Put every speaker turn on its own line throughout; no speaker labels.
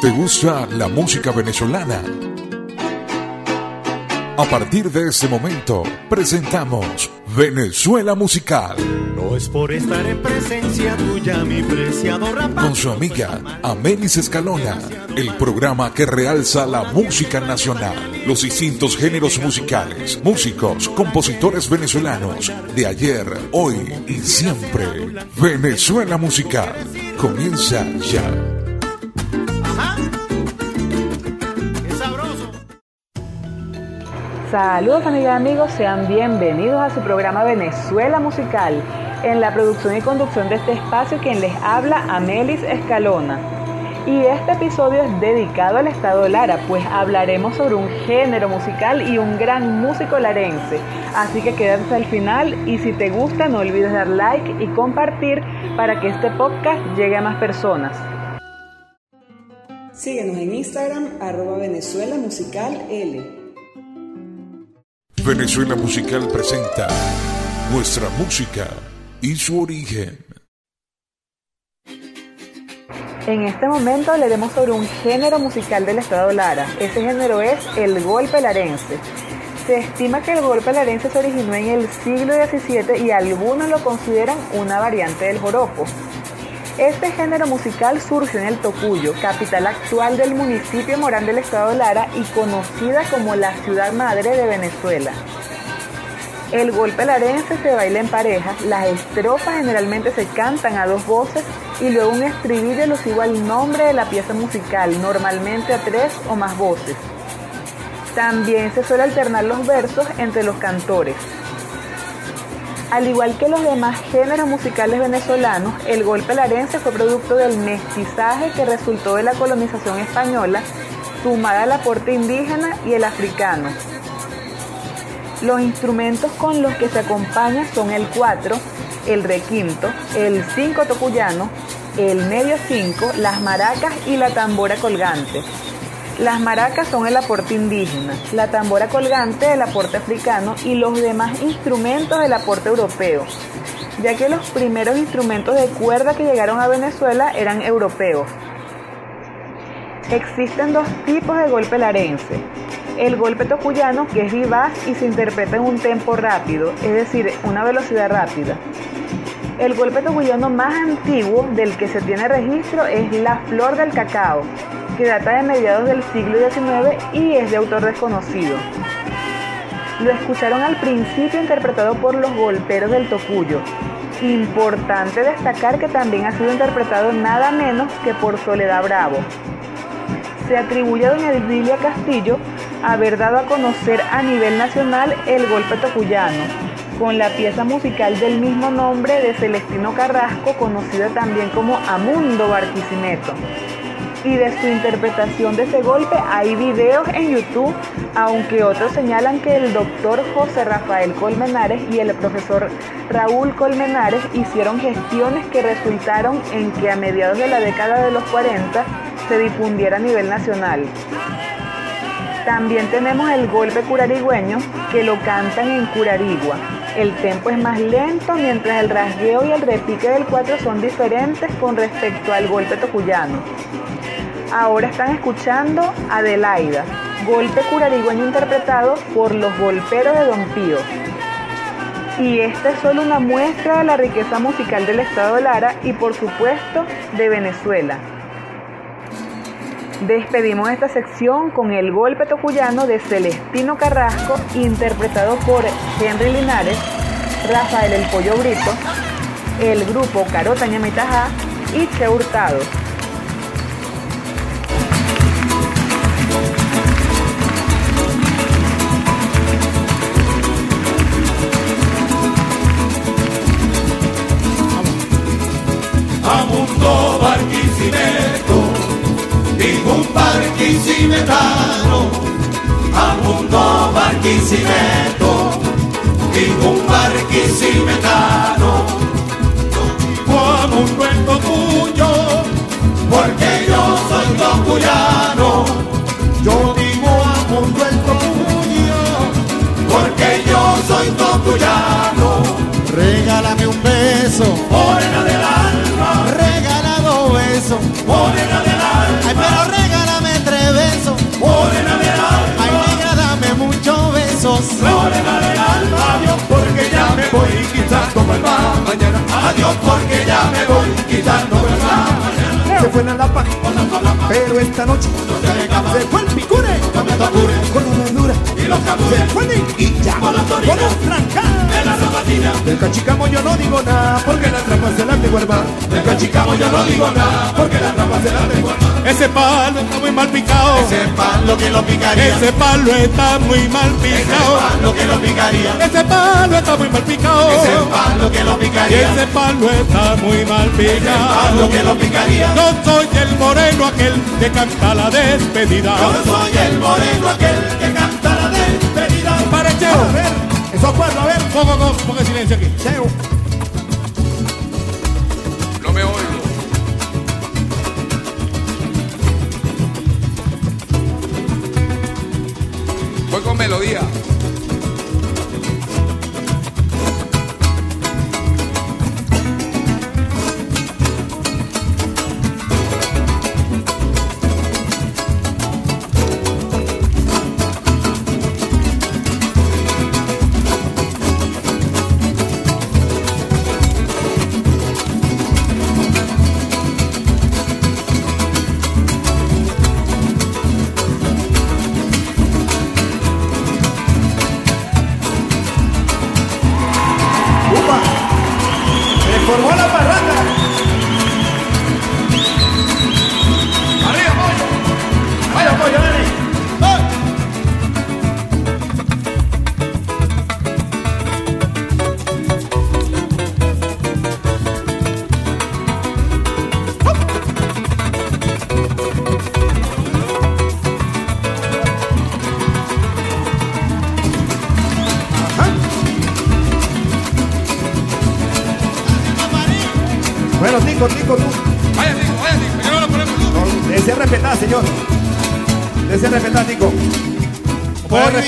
¿Te gusta la música venezolana? A partir de este momento, presentamos Venezuela Musical.
No es por estar en presencia tuya, mi preciado
Con su amiga Amelis Escalona, el programa que realza la música nacional, los distintos géneros musicales, músicos, compositores venezolanos de ayer, hoy y siempre. Venezuela Musical comienza ya.
Saludos amigas y amigos, sean bienvenidos a su programa Venezuela Musical. En la producción y conducción de este espacio quien les habla Amelis Escalona. Y este episodio es dedicado al estado Lara, pues hablaremos sobre un género musical y un gran músico larense. Así que quédate al final y si te gusta no olvides dar like y compartir para que este podcast llegue a más personas.
Síguenos en Instagram arroba Venezuela Musical L.
Venezuela Musical presenta nuestra música y su origen.
En este momento hablaremos sobre un género musical del estado Lara. Ese género es el golpe larense. Se estima que el golpe larense se originó en el siglo XVII y algunos lo consideran una variante del joropo. Este género musical surgió en el Tocuyo, capital actual del municipio Morán del estado Lara y conocida como la ciudad madre de Venezuela. El golpe larense se baila en parejas, las estrofas generalmente se cantan a dos voces y luego un estribillo alusivo al nombre de la pieza musical, normalmente a tres o más voces. También se suele alternar los versos entre los cantores. Al igual que los demás géneros musicales venezolanos, el golpe larense fue producto del mestizaje que resultó de la colonización española, sumada al aporte indígena y el africano. Los instrumentos con los que se acompaña son el 4, el requinto, el 5 tocuyano, el medio 5, las maracas y la tambora colgante. Las maracas son el aporte indígena, la tambora colgante el aporte africano y los demás instrumentos del aporte europeo, ya que los primeros instrumentos de cuerda que llegaron a Venezuela eran europeos. Existen dos tipos de golpe larense. El golpe tocuyano, que es vivaz y se interpreta en un tempo rápido, es decir, una velocidad rápida. El golpe tocuyano más antiguo del que se tiene registro es la flor del cacao, que data de mediados del siglo XIX y es de autor desconocido. Lo escucharon al principio interpretado por los golperos del Tocuyo. Importante destacar que también ha sido interpretado nada menos que por Soledad Bravo. Se atribuye a doña Edilia Castillo haber dado a conocer a nivel nacional el golpe tocuyano, con la pieza musical del mismo nombre de Celestino Carrasco, conocida también como Amundo Barquisimeto y de su interpretación de ese golpe hay videos en YouTube, aunque otros señalan que el doctor José Rafael Colmenares y el profesor Raúl Colmenares hicieron gestiones que resultaron en que a mediados de la década de los 40 se difundiera a nivel nacional. También tenemos el golpe curarigüeño que lo cantan en Curarigua. El tempo es más lento mientras el rasgueo y el repique del cuatro son diferentes con respecto al golpe tocuyano. Ahora están escuchando Adelaida, golpe curarigüeño interpretado por los golperos de Don Pío. Y esta es solo una muestra de la riqueza musical del estado de Lara y por supuesto de Venezuela. Despedimos esta sección con el golpe tocuyano de Celestino Carrasco, interpretado por Henry Linares, Rafael El Pollo Brito, el grupo Carota Ñamitajá y Che Hurtado.
Barquisimeto, ningún barquisimetano. Amundo Barquisimeto, ningún barquisimetano. Amundo en tuyo, porque yo soy tocuyano. Yo digo Amundo en tuyo, porque yo soy tocuyano.
Regálame un beso,
Morena del adiós
porque ya
me voy, quizás
no vuelva mañana. Adiós porque ya me voy, quizás no vuelva mañana.
Se fue la lapa, pero esta noche se fue el picure, con la verdura
y los cabures,
se fue el con la franca
de zapatina.
Del cachicamo yo no digo nada porque la trampa se la tengo hermano.
Del cachicamo yo no digo nada porque la trampa se la hermano.
Ese palo está muy mal picado.
Ese palo que lo picaría.
Ese palo está muy mal
Ese
picado.
palo que lo picaría.
Ese palo está muy mal picado.
Ese palo que lo picaría.
Ese palo está muy mal
Ese palo que
picado.
lo picaría.
Yo soy el moreno aquel que canta la despedida.
Yo soy el moreno
sertanejo aqui. Tem o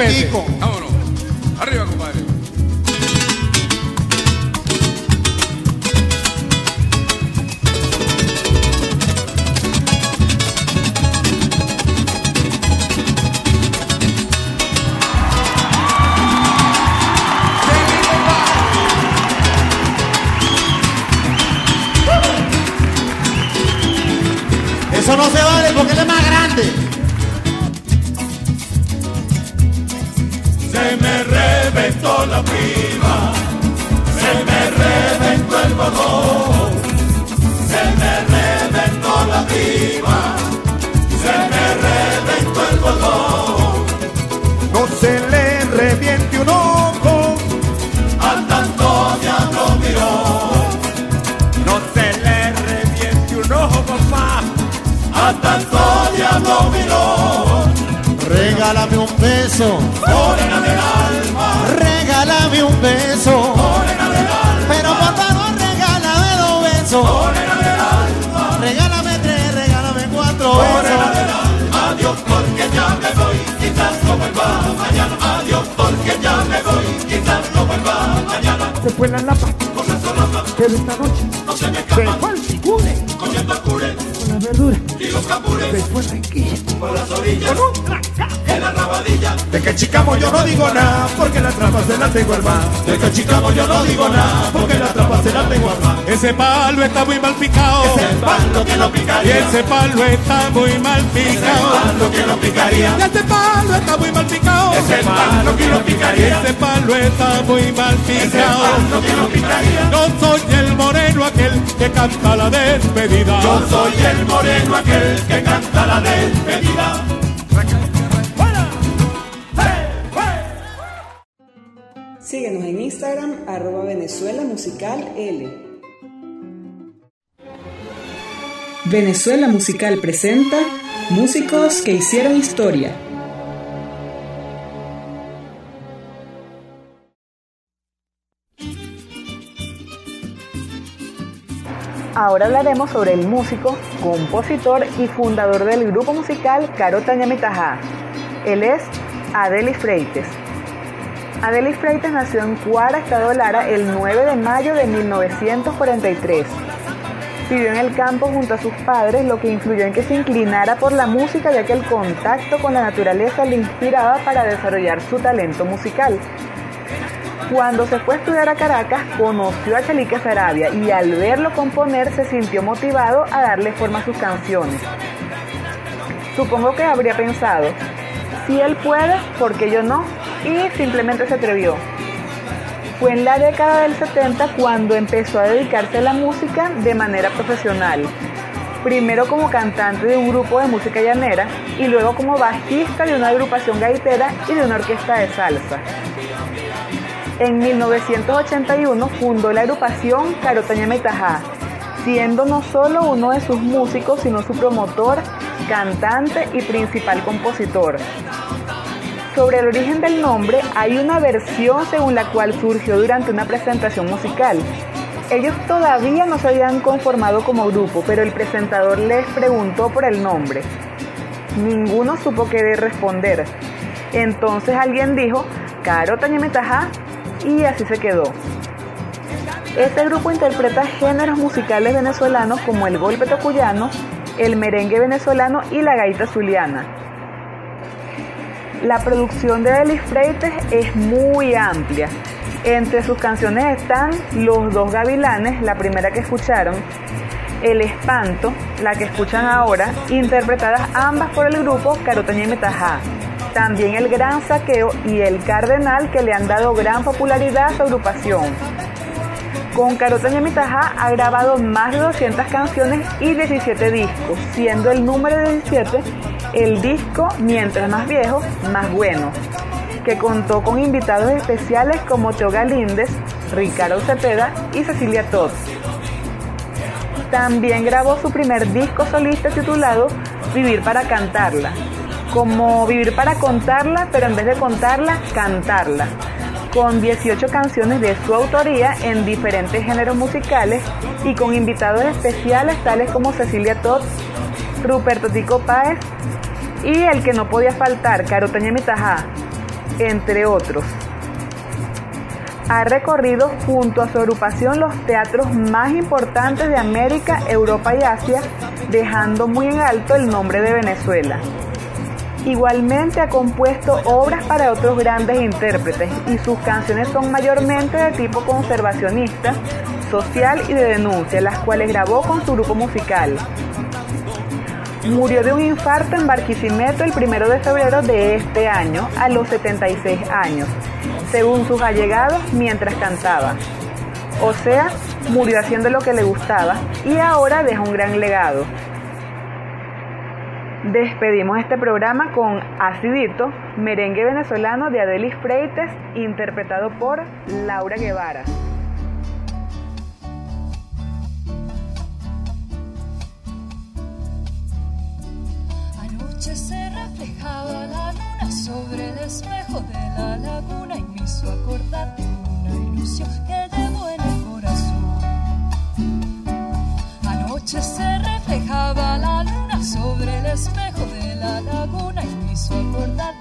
Por
A tanto diablo miró.
Regálame un beso.
Morena del alma.
Regálame un beso.
Morena del alma.
Pero por favor, regálame dos besos.
Morena del alma.
Regálame tres, regálame cuatro
Morena
besos.
del alma. Adiós porque ya me voy. Quizás no vuelva mañana. Adiós porque ya me voy. Quizás no vuelva mañana.
Se fue la lapa,
Con la solapa
pero esta noche
no se me
se
escapa.
fue el figure
Comiendo el cure
verdura.
y los
la enquilla
Por las orillas. En la rabadilla.
De que chicamo yo no digo nada, porque la trampa se la tengo hermano.
De cachicamo yo no digo nada. Porque la trampa se la tengo armada.
Ese palo está muy mal picado.
Es el palo que lo
Y
picaría.
ese palo está muy mal picado.
palo que lo picaría.
Y ese palo está muy mal picado.
Es el palo que lo picaría.
Ese palo está muy mal picado.
palo que picaría.
Yo soy el moreno aquel que canta la despedida.
Yo soy el moreno aquel que canta la despedida.
Síguenos en Instagram, arroba Venezuela Musical L. Venezuela Musical presenta Músicos que hicieron historia.
Ahora hablaremos sobre el músico, compositor y fundador del grupo musical Caro Tañamitajá. Él es Adelis Freites. Adelis Freites nació en Cuara, Estado Lara, el 9 de mayo de 1943. Vivió en el campo junto a sus padres, lo que influyó en que se inclinara por la música, ya que el contacto con la naturaleza le inspiraba para desarrollar su talento musical. Cuando se fue a estudiar a Caracas, conoció a Chalique Sarabia y al verlo componer se sintió motivado a darle forma a sus canciones. Supongo que habría pensado, si él puede, ¿por qué yo no? Y simplemente se atrevió. Fue en la década del 70 cuando empezó a dedicarse a la música de manera profesional. Primero como cantante de un grupo de música llanera y luego como bajista de una agrupación gaitera y de una orquesta de salsa. En 1981 fundó la agrupación Carotaña Metajá, siendo no solo uno de sus músicos, sino su promotor, cantante y principal compositor. Sobre el origen del nombre hay una versión según la cual surgió durante una presentación musical. Ellos todavía no se habían conformado como grupo, pero el presentador les preguntó por el nombre. Ninguno supo qué responder. Entonces alguien dijo, Caro Tañemetajá, y así se quedó. Este grupo interpreta géneros musicales venezolanos como el golpe tocuyano, el merengue venezolano y la gaita zuliana. La producción de Delis Freites es muy amplia. Entre sus canciones están Los dos gavilanes, la primera que escucharon, El espanto, la que escuchan ahora, interpretadas ambas por el grupo Carotaña y Metajá. También El Gran Saqueo y El Cardenal que le han dado gran popularidad a su agrupación. Con Carotaña Mitajá ha grabado más de 200 canciones y 17 discos, siendo el número 17 el disco Mientras más viejo, más bueno, que contó con invitados especiales como Teo Galíndez, Ricardo Cepeda y Cecilia Todd. También grabó su primer disco solista titulado Vivir para cantarla, como Vivir para contarla, pero en vez de contarla, cantarla con 18 canciones de su autoría en diferentes géneros musicales y con invitados especiales tales como Cecilia Todd, Ruperto Tico Páez y el que no podía faltar, Carotaña Mitajá, entre otros. Ha recorrido junto a su agrupación los teatros más importantes de América, Europa y Asia, dejando muy en alto el nombre de Venezuela. Igualmente ha compuesto obras para otros grandes intérpretes y sus canciones son mayormente de tipo conservacionista, social y de denuncia, las cuales grabó con su grupo musical. Murió de un infarto en Barquisimeto el 1 de febrero de este año, a los 76 años, según sus allegados mientras cantaba. O sea, murió haciendo lo que le gustaba y ahora deja un gran legado. Despedimos este programa con Acidito, merengue venezolano de Adelis Freites, interpretado por Laura Guevara.
Anoche se reflejaba la luna sobre el espejo de la laguna y me hizo acordar de una ilusión que espejo de la laguna y me hizo acordar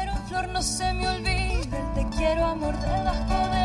pero flor no se me olvida el te quiero amor de las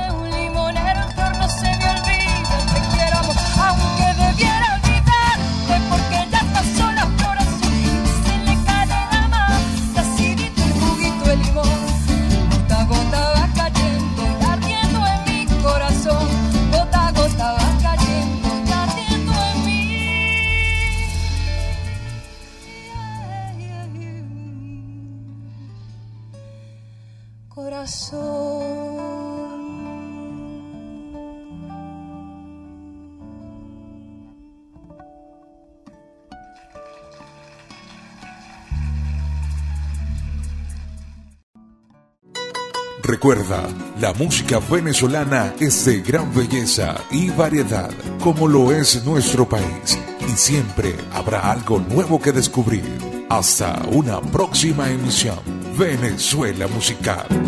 Recuerda, la música venezolana es de gran belleza y variedad, como lo es nuestro país, y siempre habrá algo nuevo que descubrir. Hasta una próxima emisión, Venezuela Musical.